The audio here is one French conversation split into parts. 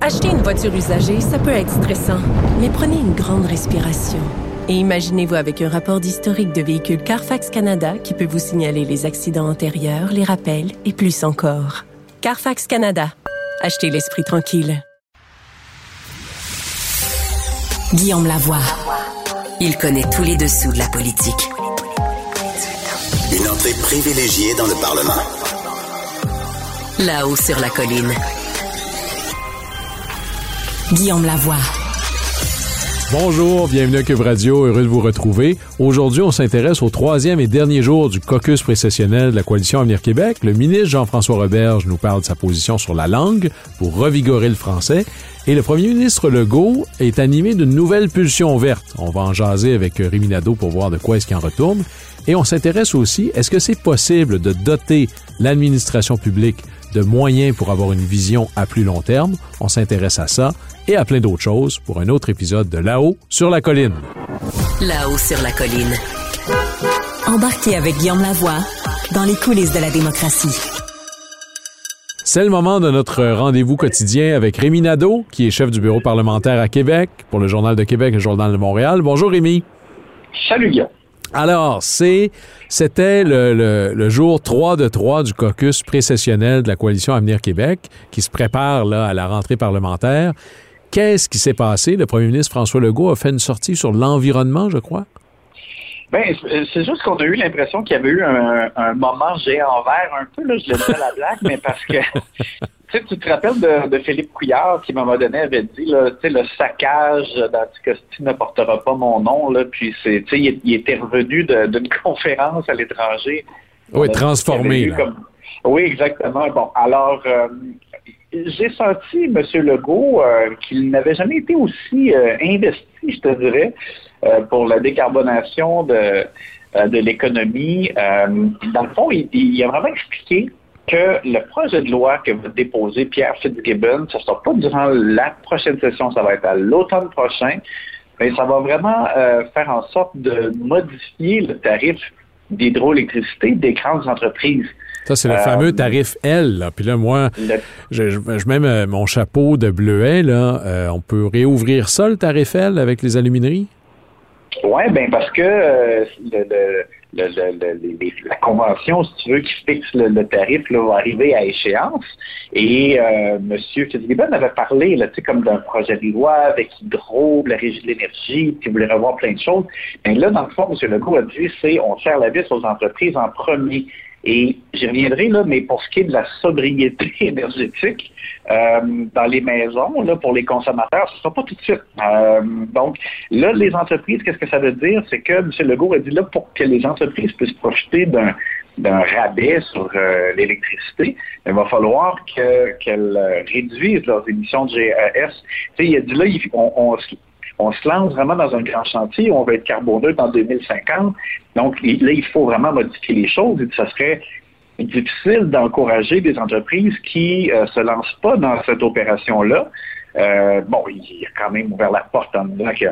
Acheter une voiture usagée, ça peut être stressant, mais prenez une grande respiration. Et imaginez-vous avec un rapport d'historique de véhicule Carfax Canada qui peut vous signaler les accidents antérieurs, les rappels et plus encore. Carfax Canada. Achetez l'esprit tranquille. Guillaume Lavoie. Il connaît tous les dessous de la politique. Une entrée privilégiée dans le Parlement. Là-haut sur la colline. Guillaume Lavoie. Bonjour, bienvenue à Cube Radio, heureux de vous retrouver. Aujourd'hui, on s'intéresse au troisième et dernier jour du caucus précessionnel de la Coalition Avenir Québec. Le ministre Jean-François Roberge nous parle de sa position sur la langue pour revigorer le français. Et le premier ministre Legault est animé d'une nouvelle pulsion verte. On va en jaser avec Rémi Nadeau pour voir de quoi est-ce qu'il en retourne. Et on s'intéresse aussi, est-ce que c'est possible de doter l'administration publique de moyens pour avoir une vision à plus long terme? On s'intéresse à ça et à plein d'autres choses pour un autre épisode de Là-haut sur la colline. Là-haut sur la colline. Embarquez avec Guillaume Lavoie dans les coulisses de la démocratie. C'est le moment de notre rendez-vous quotidien avec Rémi Nadeau, qui est chef du bureau parlementaire à Québec pour le Journal de Québec et le Journal de Montréal. Bonjour Rémi. Salut Guillaume. Alors, c'est, c'était le, jour 3 de 3 du caucus précessionnel de la Coalition Avenir Québec qui se prépare là, à la rentrée parlementaire. Qu'est-ce qui s'est passé? Le premier ministre François Legault a fait une sortie sur l'environnement, je crois. Ben, c'est juste qu'on a eu l'impression qu'il y avait eu un, un moment géant vert, un peu, là, je le dis à la blague, mais parce que tu te rappelles de, de, Philippe Couillard qui, à un moment donné, avait dit là, le saccage d'Anticosti ne portera pas mon nom. Là, puis c'est, il, il était revenu d'une conférence à l'étranger. Oui, transformé. Comme... Oui, exactement. Bon, alors, euh, j'ai senti, M. Legault, euh, qu'il n'avait jamais été aussi euh, investi, je te dirais, pour la décarbonation de, l'économie. dans le fond, il, a vraiment expliqué que le projet de loi que va déposer Pierre Fitzgibbon, ce ne sera pas durant la prochaine session, ça va être à l'automne prochain, mais ça va vraiment euh, faire en sorte de modifier le tarif d'hydroélectricité des grandes entreprises. Ça, c'est le euh, fameux tarif L. Là. Puis là, moi, le... je, je, mets mon chapeau de bleuet. Là. Euh, on peut réouvrir ça, le tarif L, avec les alumineries? Oui, bien parce que euh, le, le le, le, la convention, si tu veux, qui fixe le, tarif, là, va arriver à échéance. Et euh, M. Fitzgibbon avait parlé, là, comme d'un projet de loi avec Hydro, la régie de l'énergie, qui voulait revoir plein de choses. Mais là, dans le fond, M. Legault a dit, c'est on serre la vis aux entreprises en premier. Et j'y reviendrai, là, mais pour ce qui est de la sobriété énergétique euh, dans les maisons, là, pour les consommateurs, ce ne sera pas tout de suite. Euh, donc, là, les entreprises, qu'est-ce que ça veut dire? C'est que M. Legault a dit là, pour que les entreprises puissent profiter d'un rabais sur euh, l'électricité, il va falloir qu'elles que réduisent leurs émissions de GES. Tu sais, il a dit là, on, on on se lance vraiment dans un grand chantier, on va être carboneux en 2050. Donc là, il faut vraiment modifier les choses et ça serait difficile d'encourager des entreprises qui ne euh, se lancent pas dans cette opération-là. Euh, bon, il a quand même ouvert la porte en disant que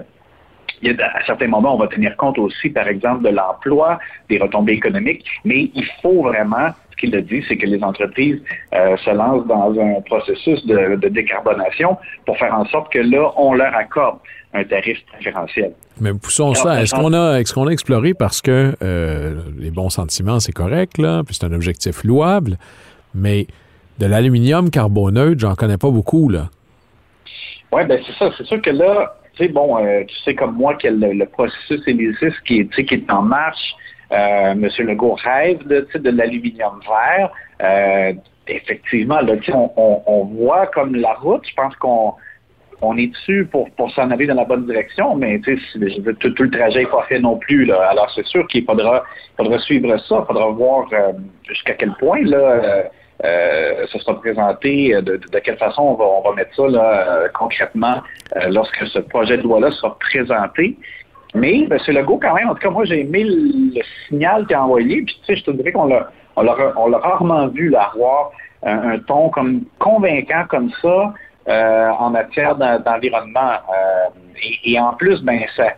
à certains moments, on va tenir compte aussi, par exemple, de l'emploi, des retombées économiques, mais il faut vraiment, ce qu'il a dit, c'est que les entreprises euh, se lancent dans un processus de, de, décarbonation pour faire en sorte que là, on leur accorde un tarif préférentiel. Mais poussons ça. Est-ce qu'on a, est-ce qu'on a exploré parce que euh, les bons sentiments, c'est correct, là, puis c'est un objectif louable, mais de l'aluminium carboneutre, j'en connais pas beaucoup, là. Oui, ben c'est ça. C'est sûr que là, tu sais, bon, euh, tu sais comme moi que le, processus Elysis qui est, en marche, euh, M. Legault rêve de, l'aluminium vert. Euh, effectivement, là, on, voit comme la route, je pense qu'on on est dessus pour, s'en aller dans la bonne direction, mais tout, tout, le trajet n'est pas fait non plus. Alors c'est sûr qu'il faudra, faudra suivre ça, il faudra voir euh, jusqu'à quel point là, euh, euh, ça sera présenté, de, de, quelle façon on va, on va mettre ça là, concrètement lorsque ce projet de loi-là sera présenté. Mais M. Legault, quand même, en tout cas, moi, j'ai aimé le, signal qu'il a envoyé. Puis, tu sais, je te dirais qu'on l'a, on l'a, rarement vu avoir un, ton comme convaincant comme ça en matière d'environnement. Et, et, en plus, ben ça,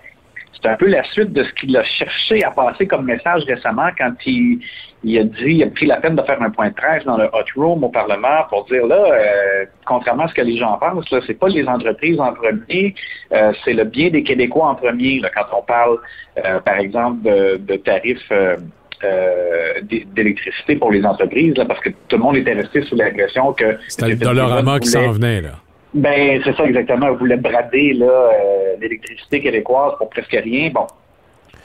c'est un peu la suite de ce qu'il a cherché à passer comme message récemment quand il, il a dit, il a pris la peine de faire un point de presse dans le hot room au Parlement pour dire là, euh, contrairement à ce que les gens pensent, là, c'est pas les entreprises en premier, euh, c'est le bien des Québécois en premier. Là, quand on parle, euh, par exemple, de, tarifs d'électricité pour les entreprises, là, parce que tout le monde était resté sous l'impression que c'était le dollarement qui s'en venait là. Ben, c'est ça exactement. On voulait brader là, euh, l'électricité québécoise pour presque rien. Bon.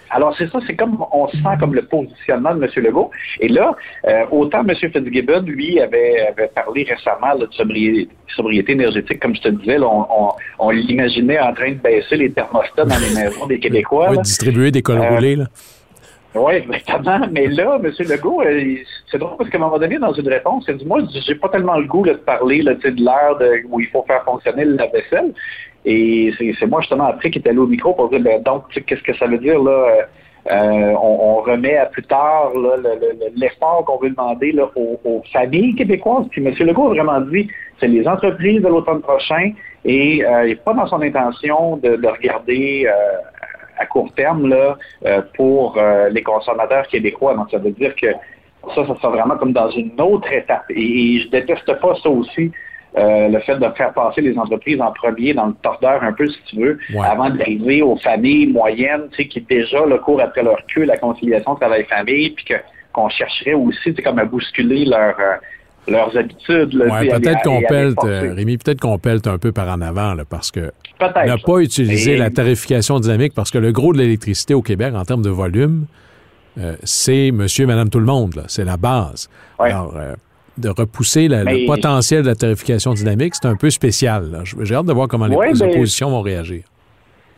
Alors, c'est ça, c'est comme on sent comme le positionnement de M. Legault. Et là, euh, autant M. Fitzgibbon, lui, avait, avait parlé récemment de sobriété, énergétique, comme je te disais, on, on, l'imaginait en train de baisser les thermostats dans les maisons des Québécois. Oui, distribuer des cols roulés, là. Oui, exactement. Mais là, M. Legault, euh, c'est drôle parce qu'à un moment donné, dans une réponse, il dit Moi, j'ai pas tellement le goût de parler de l'heure où il faut faire fonctionner la vaisselle. Et c'est moi, justement, après, qui est allé au micro pour dire ben, Donc, qu'est-ce que ça veut dire, là euh, euh, on, remet à plus tard l'effort qu'on veut demander là, aux, familles québécoises. Puis M. Legault a vraiment dit c'est les entreprises de l'automne prochain et il n'est pas dans son intention de regarder à court terme là, euh, pour euh, les consommateurs québécois. Donc, ça veut dire que ça, ça sera vraiment comme dans une autre étape. Et, je déteste pas ça aussi. Euh, le fait de faire passer les entreprises en premier dans le tordeur un peu, si tu veux, avant d'arriver aux familles moyennes, tu sais, qui déjà le courent après leur queue la conciliation travail-famille, puis que qu'on chercherait aussi, c'est comme à bousculer leur leurs habitudes. peut-être qu'on pelte, Rémi, peut-être qu'on pelte un peu par en avant, là, parce que n'a pas utilisé la tarification dynamique, parce que le gros de l'électricité au Québec, en termes de volume, euh, c'est monsieur et madame tout le monde, c'est la base. Alors, euh, de repousser le potentiel de la tarification dynamique, c'est un peu spécial. J'ai hâte de voir comment les, oppositions vont réagir.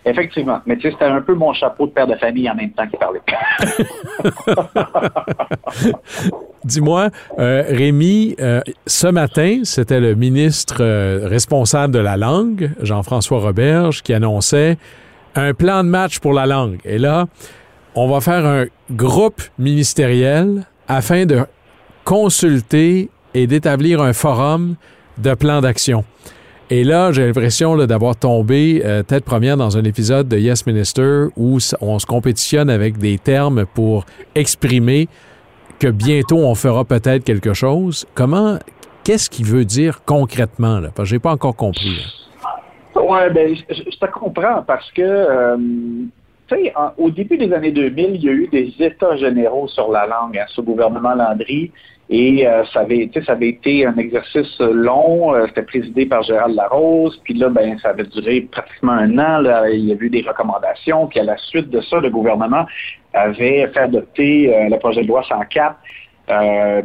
Effectivement. Mais tu sais, c'était un peu mon chapeau de père de famille en même temps qui parlait. Dis-moi, euh, Rémi, euh, ce matin, c'était le ministre euh, responsable de la langue, Jean-François Roberge, qui annonçait un plan de match pour la langue. Et là, on va faire un groupe ministériel afin de consulter et d'établir un forum de plan d'action. Et là, j'ai l'impression d'avoir tombé euh, tête première dans un épisode de Yes Minister où on se compétitionne avec des termes pour exprimer que bientôt on fera peut-être quelque chose. Comment, qu'est-ce qu'il veut dire concrètement? Là? Parce que j'ai pas encore compris. Oui, ben, je, te comprends parce que, euh, tu sais, au début des années 2000, il y a eu des états généraux sur la langue hein, sous le gouvernement Landry. Et euh, ça, avait, ça avait été un exercice long. Euh, c'était présidé par Gérald Larose. Puis là, ben, ça avait duré pratiquement un an. Là. Il y a eu des recommandations. Puis à la suite de ça, le gouvernement avait fait adopter euh, le projet de loi 104.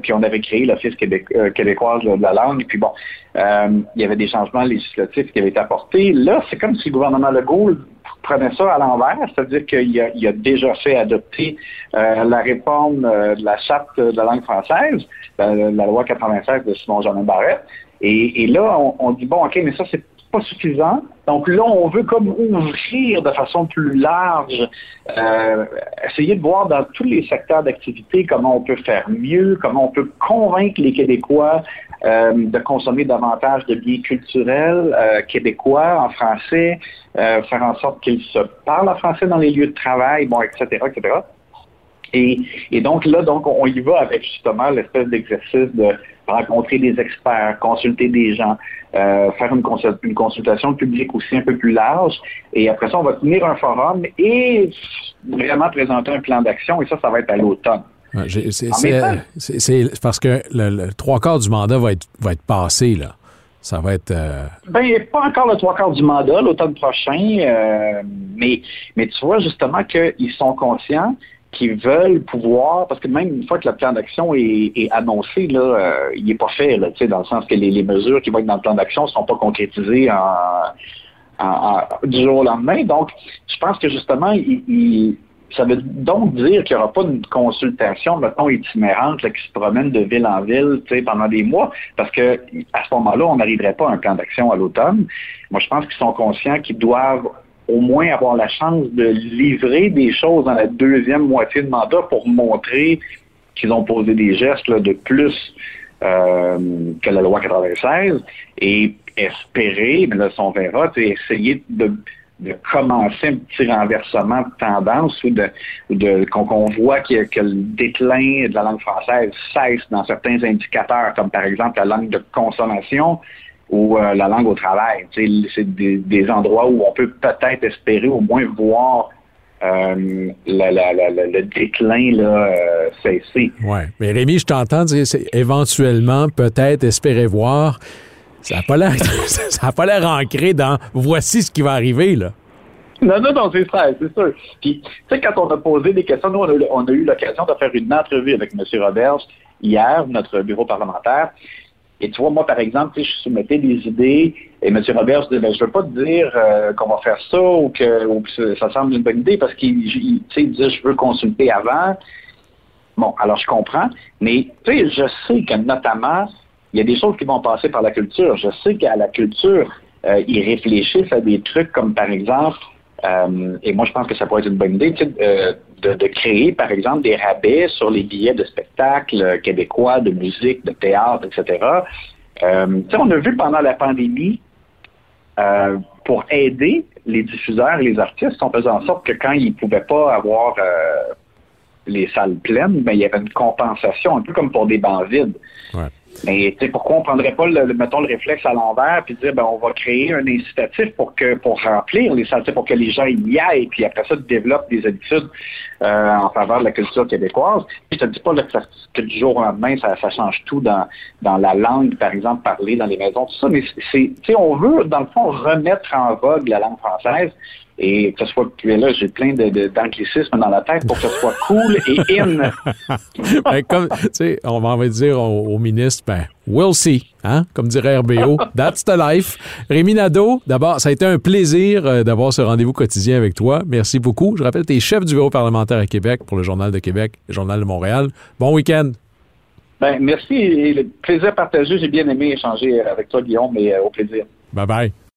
puis on avait créé l'Office québécois de la langue. Puis bon, il y avait des changements législatifs qui avaient été apportés. Là, c'est comme si le gouvernement Legault prenait ça à l'envers, c'est-à-dire qu'il a, déjà fait adopter euh, la réforme euh, de la charte de la langue française, la, loi 96 de Simon-Jean Barrette. Et, là, on, dit, bon, OK, mais ça, c'est pas suffisant. Donc là, on veut comme ouvrir de façon plus large, euh, essayer de voir dans tous les secteurs d'activité comment on peut faire mieux, comment on peut convaincre les Québécois euh, de consommer davantage de biens culturels euh, québécois en français, euh, faire en sorte qu'ils se parlent en français dans les lieux de travail, bon, etc., etc. Et, donc là, donc on y va avec justement l'espèce d'exercice de rencontrer des experts, consulter des gens, faire une, consultation publique aussi un peu plus large. Et après ça, on va tenir un forum et vraiment présenter un plan d'action. Et ça, ça va être à l'automne. C'est parce que le, trois quarts du mandat va être, va être passé, là. Ça va être. Euh... Ben, pas encore le trois quarts du mandat, l'automne prochain, euh, mais, mais tu vois justement qu'ils sont conscients qu'ils veulent pouvoir, parce que même une fois que le plan d'action est, annoncé, là, euh, il n'est pas fait, là, dans le sens que les, mesures qui vont être dans le plan d'action ne sont pas concrétisées en, du jour au lendemain. Donc, je pense que justement, ils ça veut donc dire qu'il n'y aura pas une consultation, mettons, itinérante là, qui se promène de ville en ville pendant des mois, parce que à ce moment-là, on n'arriverait pas à un plan d'action à l'automne. Moi, je pense qu'ils sont conscients qu'ils doivent au moins avoir la chance de livrer des choses dans la deuxième moitié de mandat pour montrer qu'ils ont posé des gestes de plus euh, que la loi 96 et espérer, mais là, on verra, essayer de de commencer un petit renversement de tendance ou de, de qu'on voit que, que, le déclin de la langue française cesse dans certains indicateurs, comme par exemple la langue de consommation ou euh, la langue au travail. C'est des, des, endroits où on peut peut-être espérer au moins voir euh, le déclin là, euh, cesser. Oui, mais Rémi, je t'entends dire éventuellement, peut-être espérer voir. Ça n'a pas l'air, pas l'air ancré dans voici ce qui va arriver, là. Non, non, non, c'est ça, c'est sûr. Puis, tu sais, quand on a posé des questions, nous, on a, eu l'occasion de faire une entrevue avec M. Roberts hier, notre bureau parlementaire. Et tu vois, moi, par exemple, je soumettais des idées et M. Roberts disait, ben, je veux pas te dire euh, qu'on va faire ça ou que, ou ça semble une bonne idée parce qu'il disait, je veux consulter avant. Bon, alors je comprends, mais tu sais, je sais que notamment, il y a des choses qui vont passer par la culture. Je sais qu'à la culture, euh, ils réfléchissent à des trucs comme, par exemple, euh, et moi, je pense que ça pourrait être une bonne idée euh, de, créer, par exemple, des rabais sur les billets de spectacles québécois, de musique, de théâtre, etc. on a vu pendant la pandémie, pour aider les diffuseurs et les artistes, on faisait en sorte que quand ils ne pouvaient pas avoir les salles pleines, ben, il y avait une compensation, un peu comme pour des bancs vides. Mais pourquoi on ne prendrait pas le, mettons le réflexe à l'envers puis dire ben on va créer un incitatif pour que pour remplir les salles, pour que les gens y aillent, puis après ça développent des habitudes euh, en faveur de la culture québécoise. Puis je te dis pas que, du jour au lendemain ça, ça change tout dans dans la langue par exemple parlée dans les maisons tout ça, mais c'est on veut dans le fond remettre en vogue la langue française et que ce soit, là, j'ai plein d'anglicismes dans la tête pour que ce soit cool et in. ben, comme, tu sais, on va dire au, ministre, ben, we'll see, hein, comme dirait RBO, that's the life. Rémi Nadeau, d'abord, ça a été un plaisir euh, d'avoir ce rendez-vous quotidien avec toi. Merci beaucoup. Je rappelle, tu es chef du bureau parlementaire à Québec pour le Journal de Québec, le Journal de Montréal. Bon week-end. Ben, merci. le plaisir partagé. J'ai bien aimé échanger avec toi, Guillaume, mais euh, au plaisir. Bye bye.